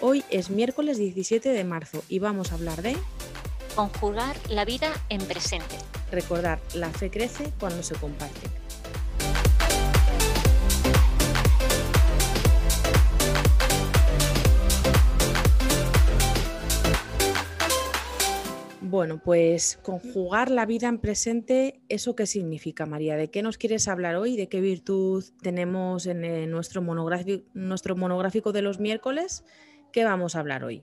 Hoy es miércoles 17 de marzo y vamos a hablar de... Conjugar la vida en presente. Recordar, la fe crece cuando se comparte. Bueno, pues conjugar la vida en presente, ¿eso qué significa, María? ¿De qué nos quieres hablar hoy? ¿De qué virtud tenemos en eh, nuestro monográfico, nuestro monográfico de los miércoles? ¿Qué vamos a hablar hoy?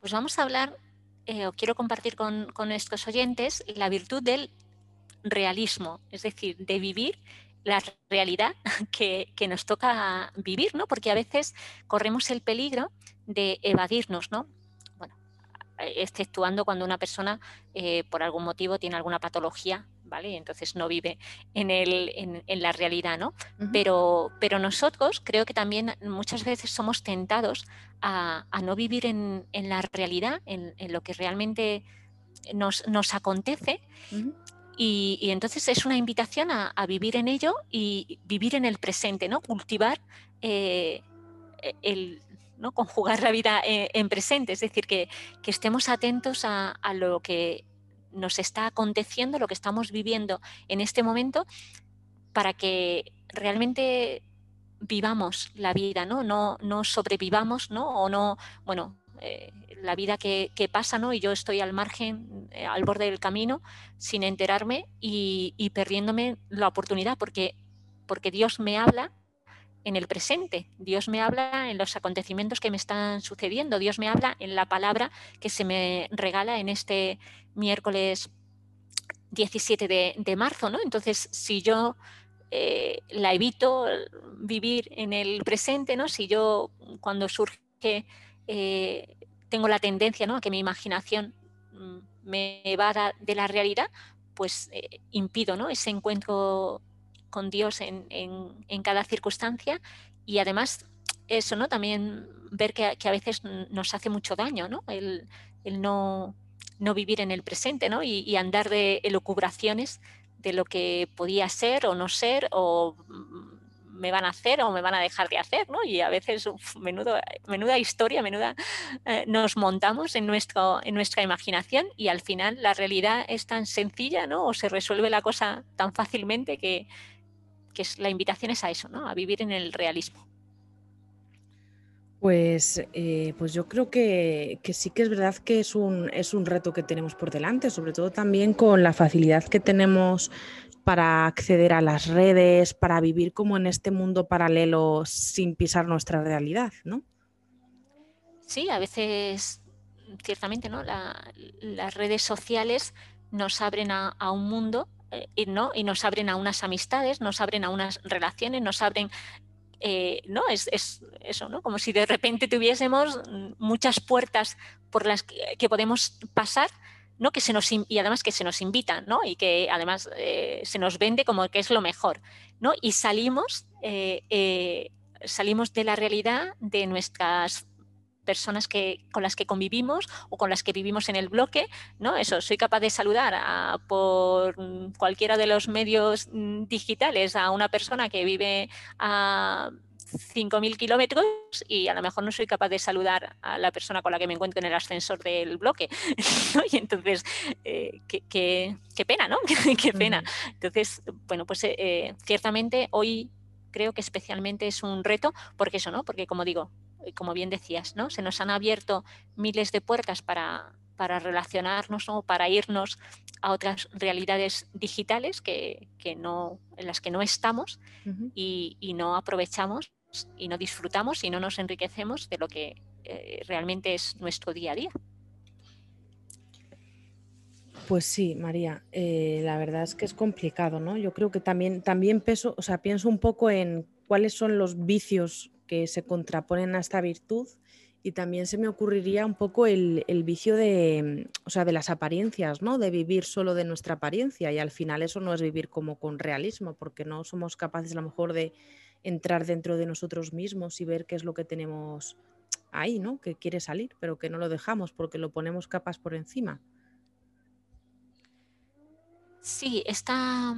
Pues vamos a hablar, eh, o quiero compartir con, nuestros oyentes, la virtud del realismo, es decir, de vivir la realidad que, nos toca vivir, ¿no? Porque a veces corremos el peligro de evadirnos, ¿no? Bueno, exceptuando cuando una persona eh, por algún motivo tiene alguna patología ¿vale? Entonces no vive en, el, en, la realidad, ¿no? pero, pero nosotros creo que también muchas veces somos tentados a, no vivir en, la realidad, en, lo que realmente nos, acontece. y, entonces es una invitación a, vivir en ello y vivir en el presente, ¿no? Cultivar eh, el, ¿no? conjugar la vida eh, en, presente, es decir, que, estemos atentos a, a, lo que nos está aconteciendo, lo que estamos viviendo en este momento, para que realmente vivamos la vida, ¿no? No, no sobrevivamos, ¿no? O no, bueno, eh, la vida que, pasa, ¿no? Y yo estoy al margen, eh, al borde del camino, sin enterarme y, y, perdiéndome la oportunidad, porque, porque Dios me habla en el presente, Dios me habla en los acontecimientos que me están sucediendo, Dios me habla en la palabra que se me regala en este miércoles 17 de, marzo, ¿no? Entonces, si yo eh, la evito vivir en el presente, ¿no? Si yo cuando surge eh, tengo la tendencia ¿no? a que mi imaginación mm, me va de la realidad, pues eh, impido ¿no? ese encuentro con Dios en, cada circunstancia y además eso, ¿no? También ver que, a veces nos hace mucho daño, ¿no? El, no, no, vivir en el presente, ¿no? Y, andar de elucubraciones de lo que podía ser o no ser o me van a hacer o me van a dejar de hacer, ¿no? Y a veces, menudo, menuda historia, menuda, eh, nos montamos en, nuestro, en nuestra imaginación y al final la realidad es tan sencilla, ¿no? O se resuelve la cosa tan fácilmente que, que es, la invitación es a eso, ¿no? a vivir en el realismo. Pues, eh, pues yo creo que, sí que es verdad que es un, es un reto que tenemos por delante, sobre todo también con la facilidad que tenemos para acceder a las redes, para vivir como en este mundo paralelo sin pisar nuestra realidad, ¿no? Sí, a veces, ciertamente, ¿no? las redes sociales nos abren a un mundo eh, y, ¿no? y nos abren a unas amistades, nos abren a unas relaciones, nos abren eh, ¿no? Es, eso, ¿no? Como si de repente tuviésemos muchas puertas por las que, podemos pasar, ¿no? Que se nos, y además que se nos invitan, ¿no? Y que además eh, se nos vende como que es lo mejor, ¿no? Y salimos, salimos de la realidad de nuestras personas que, con las que convivimos o con las que vivimos en el bloque, ¿no? Eso, soy capaz de saludar por cualquiera de los medios mm, digitales a una persona que vive a 5.000 kilómetros y a lo mejor no soy capaz de saludar a la persona con la que me encuentro en el ascensor del bloque. Y entonces, eh, qué, pena, ¿no? qué pena. Entonces, bueno, pues eh, ciertamente hoy creo que especialmente es un reto, porque eso, ¿no? Porque como digo, como bien decías, ¿no? Se nos han abierto miles de puertas para, para relacionarnos o para irnos a otras realidades digitales que, no, en las que no estamos y, no aprovechamos y no disfrutamos y no nos enriquecemos de lo que eh, realmente es nuestro día a día. Pues sí, María, eh, la verdad es que es complicado, ¿no? Yo creo que también, también peso, o sea, pienso un poco en cuáles son los vicios que se contraponen a esta virtud Y también se me ocurriría un poco el, vicio de, o sea, de las apariencias, ¿no? De vivir solo de nuestra apariencia y al final eso no es vivir como con realismo, porque no somos capaces a lo mejor de entrar dentro de nosotros mismos y ver qué es lo que tenemos ahí, ¿no? Que quiere salir, pero que no lo dejamos porque lo ponemos capas por encima. Sí, esta,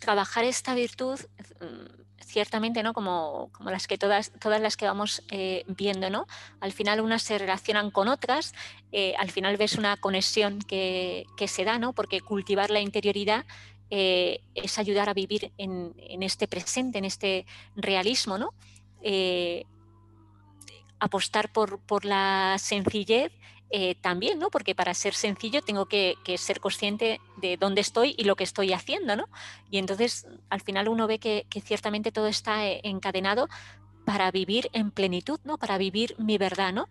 trabajar esta virtud, mm, ciertamente, ¿no? Como, como las que todas, todas las que vamos eh, viendo, ¿no? Al final unas se relacionan con otras, eh, al final ves una conexión que, se da, ¿no? Porque cultivar la interioridad eh, es ayudar a vivir en, en, este presente, en este realismo, ¿no? apostar por, por la sencillez eh, también, ¿no? Porque para ser sencillo tengo que, ser consciente de dónde estoy y lo que estoy haciendo, ¿no? Y entonces al final uno ve que, ciertamente todo está eh, encadenado para vivir en plenitud, ¿no? Para vivir mi verdad, ¿no?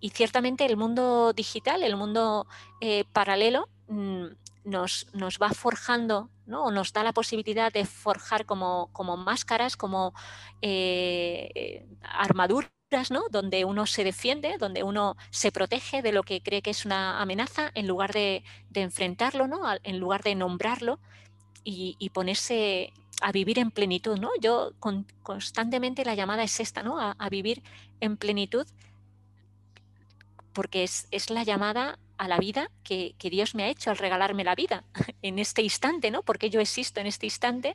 Y ciertamente el mundo digital, el mundo eh, paralelo, mm, nos, nos, va forjando, ¿no? O nos da la posibilidad de forjar como, como máscaras, como armaduras donde uno se defiende, donde uno se protege de lo que cree que es una amenaza, en lugar de, enfrentarlo, ¿no? en lugar de nombrarlo y, ponerse a vivir en plenitud. ¿no? Yo constantemente la llamada es esta, ¿no? a, vivir en plenitud, porque es, la llamada a la vida que, Dios me ha hecho al regalarme la vida en este instante, ¿no? Porque yo existo en este instante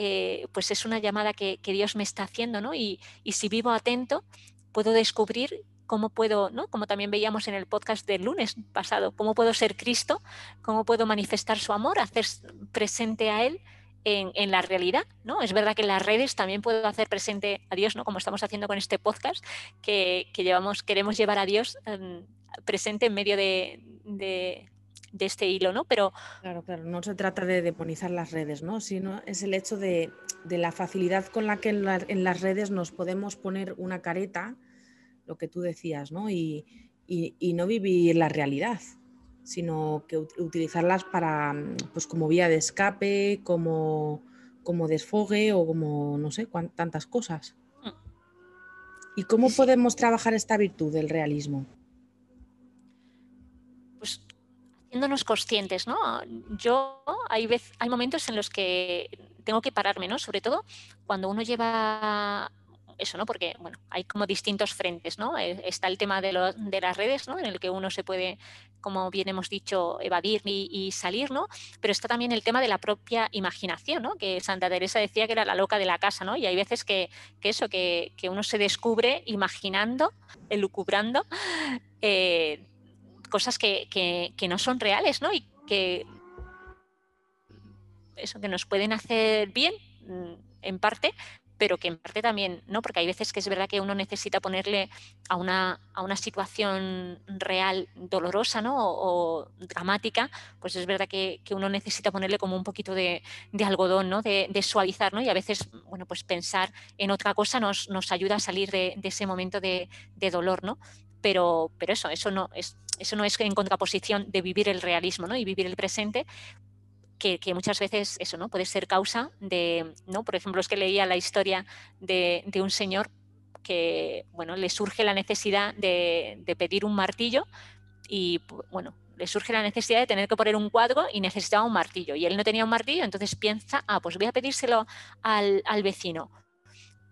eh, pues es una llamada que, Dios me está haciendo, ¿no? Y, si vivo atento, puedo descubrir cómo puedo, ¿no? Como también veíamos en el podcast del lunes pasado, cómo puedo ser Cristo, cómo puedo manifestar su amor, hacer presente a Él en, la realidad, ¿no? Es verdad que en las redes también puedo hacer presente a Dios, ¿no? Como estamos haciendo con este podcast, que, llevamos, queremos llevar a Dios em, presente en medio de este hilo, ¿no? Pero... Claro, claro, no se trata de demonizar las redes, ¿no? Sino es el hecho de, la facilidad con la que en, las redes nos podemos poner una careta, lo que tú decías, ¿no? Y, no vivir la realidad, sino que utilizarlas para, pues como vía de escape, como, como desfogue o como, no sé, tantas cosas. Mm. ¿Y cómo podemos trabajar esta virtud del realismo? Haciéndonos conscientes, ¿no? Yo hay, vez, hay momentos en los que tengo que pararme, ¿no? Sobre todo cuando uno lleva eso, ¿no? Porque, bueno, hay como distintos frentes, ¿no? Eh, está el tema de, las redes, ¿no? En el que uno se puede, como bien hemos dicho, evadir y, salir, ¿no? Pero está también el tema de la propia imaginación, ¿no? Que Santa Teresa decía que era la loca de la casa, ¿no? Y hay veces que, eso, que, uno se descubre imaginando, elucubrando, eh, cosas que, no son reales, ¿no? Y que eso que nos pueden hacer bien mm, en parte, pero que en parte también, ¿no? Porque hay veces que es verdad que uno necesita ponerle a una, a una situación real dolorosa, ¿no? O, dramática, pues es verdad que, uno necesita ponerle como un poquito de, algodón, ¿no? De, suavizar, ¿no? Y a veces, bueno, pues pensar en otra cosa nos, nos ayuda a salir de, ese momento de, dolor, ¿no? Pero, pero eso, eso no es eso no es en contraposición de vivir el realismo ¿no? y vivir el presente, que, muchas veces eso no puede ser causa de, ¿no? Por ejemplo, es que leía la historia de, un señor que bueno, le surge la necesidad de, pedir un martillo y bueno, le surge la necesidad de tener que poner un cuadro y necesitaba un martillo. Y él no tenía un martillo, entonces piensa, ah, pues voy a pedírselo al, al vecino.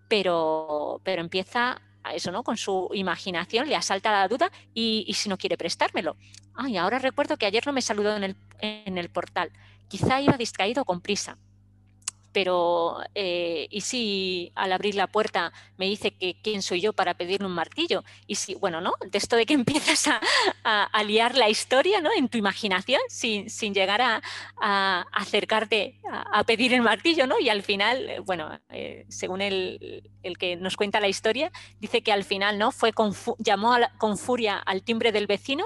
Pero, pero empieza eso, ¿no? Con su imaginación le asalta la duda y, si no quiere prestármelo. Ay, ahora recuerdo que ayer no me saludó en el, en el portal. Quizá iba distraído con prisa pero eh, ¿y si al abrir la puerta me dice que quién soy yo para pedirle un martillo? Y si, bueno, ¿no? De esto de que empiezas a, liar la historia, ¿no? En tu imaginación, sin, llegar a, acercarte a, pedir el martillo, ¿no? Y al final, eh, bueno, eh, según el, que nos cuenta la historia, dice que al final, ¿no? Fue llamó con furia al timbre del vecino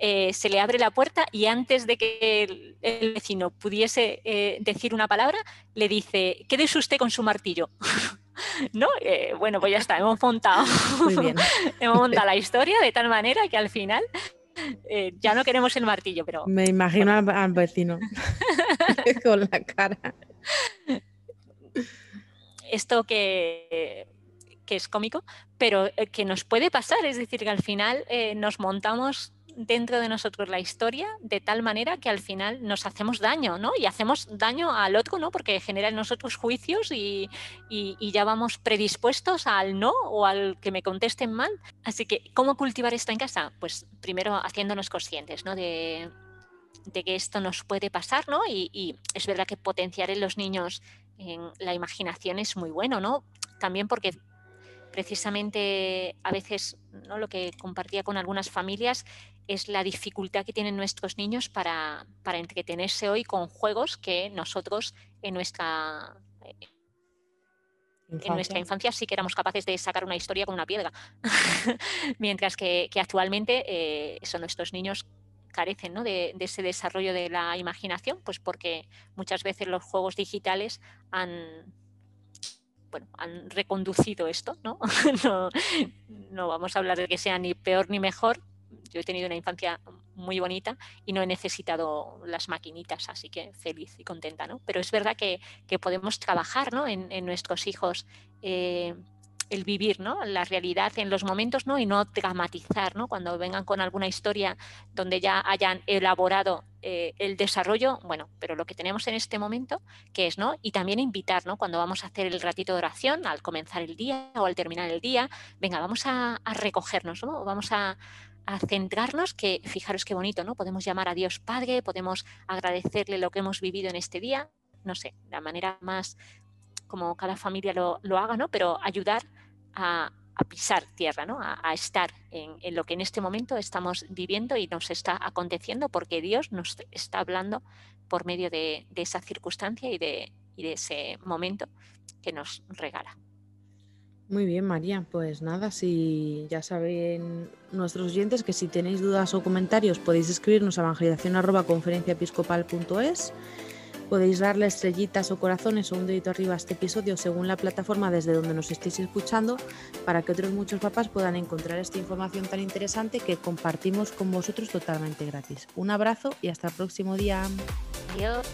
eh, se le abre la puerta y antes de que el, vecino pudiese eh, decir una palabra, le dice, quédese usted con su martillo. ¿No? Eh, bueno, pues ya está, hemos montado, hemos montado la historia de tal manera que al final ya no queremos el martillo, pero... Me imagino al vecino con la cara. Esto que que es cómico, pero que nos puede pasar, es decir, que al final eh, nos montamos dentro de nosotros la historia de tal manera que al final nos hacemos daño, ¿no? Y hacemos daño al otro, ¿no? Porque genera en nosotros juicios y, ya vamos predispuestos al no o al que me contesten mal. Así que, ¿cómo cultivar esto en casa? Pues primero haciéndonos conscientes, ¿no? De, que esto nos puede pasar, ¿no? Y, y, es verdad que potenciar en los niños la imaginación es muy bueno, ¿no? También porque precisamente a veces ¿no? lo que compartía con algunas familias es la dificultad que tienen nuestros niños para, entretenerse hoy con juegos que nosotros en nuestra, en nuestra infancia sí que éramos capaces de sacar una historia con una piedra. Mientras que, actualmente eh, son nuestros niños carecen de, ese desarrollo de la imaginación, pues porque muchas veces los juegos digitales han, bueno, han reconducido esto, ¿no? ¿no? ¿no? vamos a hablar de que sea ni peor ni mejor, yo he tenido una infancia muy bonita y no he necesitado las maquinitas, así que feliz y contenta, ¿no? Pero es verdad que, podemos trabajar ¿no? en, nuestros hijos eh, el vivir ¿no? la realidad en los momentos ¿no? y no dramatizar ¿no? cuando vengan con alguna historia donde ya hayan elaborado eh, el desarrollo, bueno, pero lo que tenemos en este momento, que es, ¿no? Y también invitar, ¿no? Cuando vamos a hacer el ratito de oración, al comenzar el día o al terminar el día, venga, vamos a, recogernos, ¿no? Vamos a, centrarnos, que fijaros qué bonito, ¿no? Podemos llamar a Dios Padre, podemos agradecerle lo que hemos vivido en este día, no sé, la manera más como cada familia lo, haga, ¿no? Pero ayudar a, pisar tierra, ¿no? A, estar en, lo que en este momento estamos viviendo y nos está aconteciendo, porque Dios nos está hablando por medio de, esa circunstancia y de, y de ese momento que nos regala. Muy bien, María. Pues nada, si ya saben nuestros oyentes que si tenéis dudas o comentarios podéis escribirnos a evangelización.conferenciaepiscopal.es. Podéis darle estrellitas o corazones o un dedito arriba a este episodio según la plataforma desde donde nos estéis escuchando para que otros muchos papás puedan encontrar esta información tan interesante que compartimos con vosotros totalmente gratis. Un abrazo y hasta el próximo día. Adiós.